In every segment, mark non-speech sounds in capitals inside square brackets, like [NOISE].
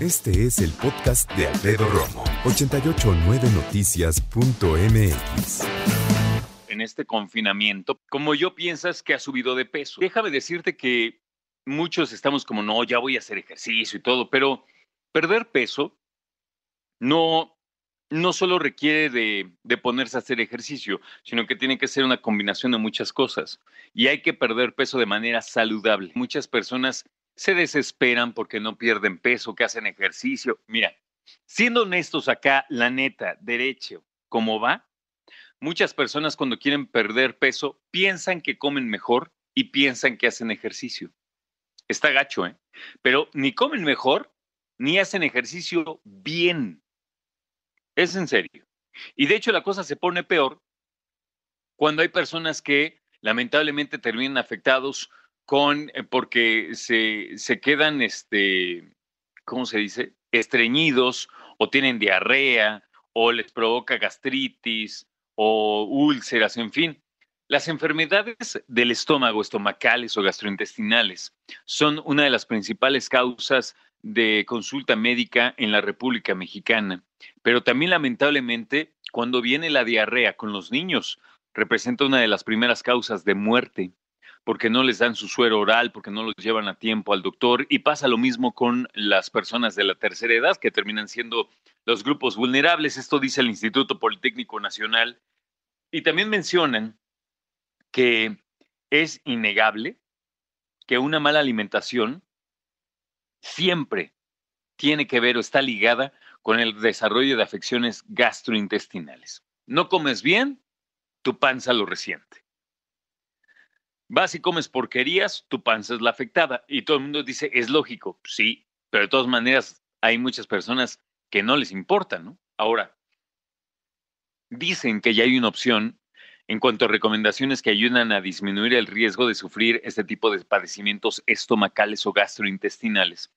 Este es el podcast de Alfredo Romo. 889noticias.mx. En este confinamiento, como yo piensas que ha subido de peso. Déjame decirte que muchos estamos como, no, ya voy a hacer ejercicio y todo, pero perder peso no no solo requiere de, de, ponerse a hacer ejercicio, sino que tiene que ser una combinación de muchas cosas. Y hay que perder peso de manera saludable. Muchas personas se desesperan porque no pierden peso, que hacen ejercicio. Mira, siendo honestos acá, la neta, derecho, ¿cómo va? Muchas personas cuando quieren perder peso piensan que comen mejor y piensan que hacen ejercicio. Está gacho, ¿eh? Pero ni comen mejor ni hacen ejercicio bien. Es en serio. Y de hecho la cosa se pone peor cuando hay personas que lamentablemente terminan afectados con, eh, porque se, se quedan, este, ¿cómo se dice? Estreñidos o tienen diarrea o les provoca gastritis o úlceras, en fin. Las enfermedades del estómago, estomacales o gastrointestinales, son una de las principales causas de consulta médica en la República Mexicana. Pero también lamentablemente, cuando viene la diarrea con los niños, representa una de las primeras causas de muerte, porque no les dan su suero oral, porque no los llevan a tiempo al doctor, y pasa lo mismo con las personas de la tercera edad, que terminan siendo los grupos vulnerables. Esto dice el Instituto Politécnico Nacional. Y también mencionan que es innegable que una mala alimentación siempre tiene que ver o está ligada con el desarrollo de afecciones gastrointestinales. No comes bien, tu panza lo resiente. Vas y comes porquerías, tu panza es la afectada. Y todo el mundo dice, es lógico, sí, pero de todas maneras hay muchas personas que no les importa, ¿no? Ahora, dicen que ya hay una opción en cuanto a recomendaciones que ayudan a disminuir el riesgo de sufrir este tipo de padecimientos estomacales o gastrointestinales,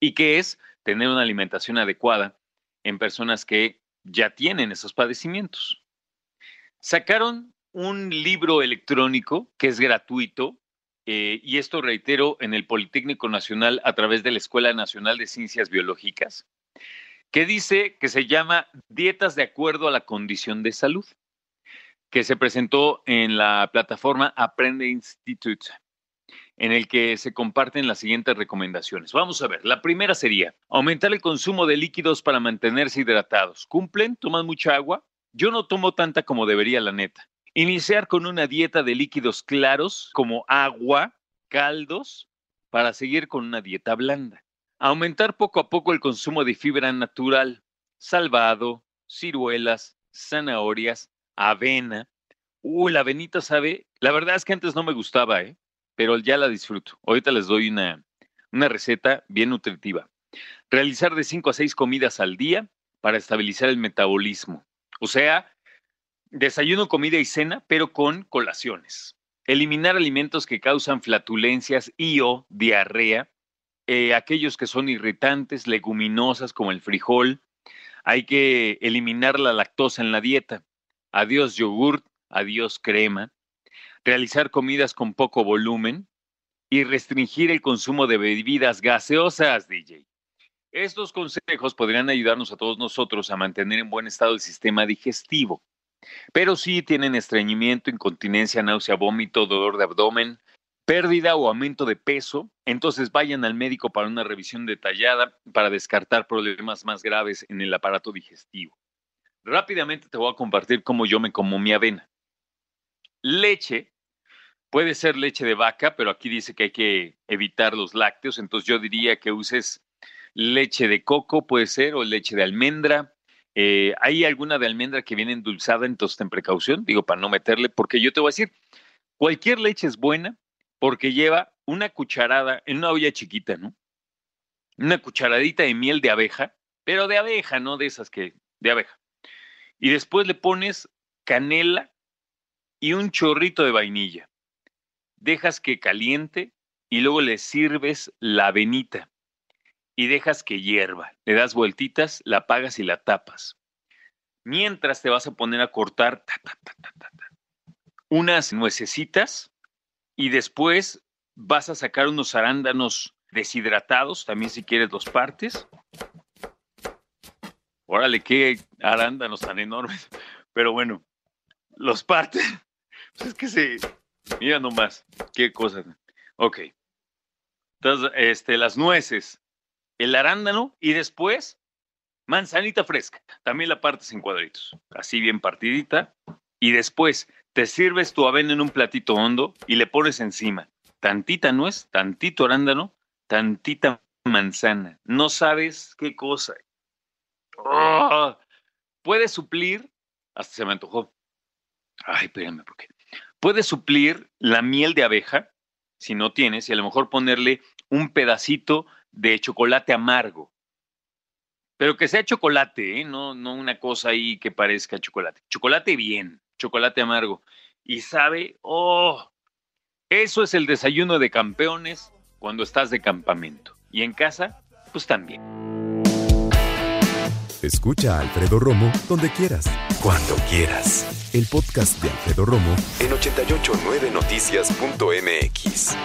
y que es tener una alimentación adecuada en personas que ya tienen esos padecimientos. Sacaron un libro electrónico que es gratuito, eh, y esto reitero en el Politécnico Nacional a través de la Escuela Nacional de Ciencias Biológicas, que dice que se llama Dietas de acuerdo a la condición de salud que se presentó en la plataforma Aprende Institute, en el que se comparten las siguientes recomendaciones. Vamos a ver, la primera sería aumentar el consumo de líquidos para mantenerse hidratados. ¿Cumplen? ¿Toman mucha agua? Yo no tomo tanta como debería, la neta. Iniciar con una dieta de líquidos claros como agua, caldos, para seguir con una dieta blanda. Aumentar poco a poco el consumo de fibra natural, salvado, ciruelas, zanahorias, avena. Uy, la avenita sabe, la verdad es que antes no me gustaba, ¿eh? pero ya la disfruto. Ahorita les doy una, una receta bien nutritiva. Realizar de 5 a 6 comidas al día para estabilizar el metabolismo. O sea, desayuno, comida y cena, pero con colaciones. Eliminar alimentos que causan flatulencias y o diarrea. Eh, aquellos que son irritantes, leguminosas como el frijol. Hay que eliminar la lactosa en la dieta adiós yogurt, adiós crema, realizar comidas con poco volumen y restringir el consumo de bebidas gaseosas, DJ. Estos consejos podrían ayudarnos a todos nosotros a mantener en buen estado el sistema digestivo. Pero si tienen estreñimiento, incontinencia, náusea, vómito, dolor de abdomen, pérdida o aumento de peso, entonces vayan al médico para una revisión detallada para descartar problemas más graves en el aparato digestivo. Rápidamente te voy a compartir cómo yo me como mi avena. Leche, puede ser leche de vaca, pero aquí dice que hay que evitar los lácteos, entonces yo diría que uses leche de coco, puede ser, o leche de almendra. Eh, hay alguna de almendra que viene endulzada, entonces ten precaución, digo, para no meterle, porque yo te voy a decir, cualquier leche es buena porque lleva una cucharada en una olla chiquita, ¿no? Una cucharadita de miel de abeja, pero de abeja, no de esas que, de abeja. Y después le pones canela y un chorrito de vainilla. Dejas que caliente y luego le sirves la avenita y dejas que hierva. Le das vueltitas, la apagas y la tapas. Mientras te vas a poner a cortar unas nuecesitas y después vas a sacar unos arándanos deshidratados, también si quieres los partes. Órale, qué arándanos tan enormes. Pero bueno, los partes. [LAUGHS] Pues es que se. Mira nomás, qué cosa. Ok. Entonces, este, las nueces, el arándano y después manzanita fresca. También la partes en cuadritos, así bien partidita. Y después te sirves tu avena en un platito hondo y le pones encima tantita nuez, tantito arándano, tantita manzana. No sabes qué cosa. ¡Oh! Puede suplir, hasta se me antojó. Ay, espérame, ¿por qué? Puede suplir la miel de abeja, si no tienes, y a lo mejor ponerle un pedacito de chocolate amargo. Pero que sea chocolate, ¿eh? no, no una cosa ahí que parezca chocolate. Chocolate bien, chocolate amargo. Y sabe, oh, eso es el desayuno de campeones cuando estás de campamento. Y en casa, pues también. Escucha a Alfredo Romo donde quieras, cuando quieras. El podcast de Alfredo Romo en 889noticias.mx.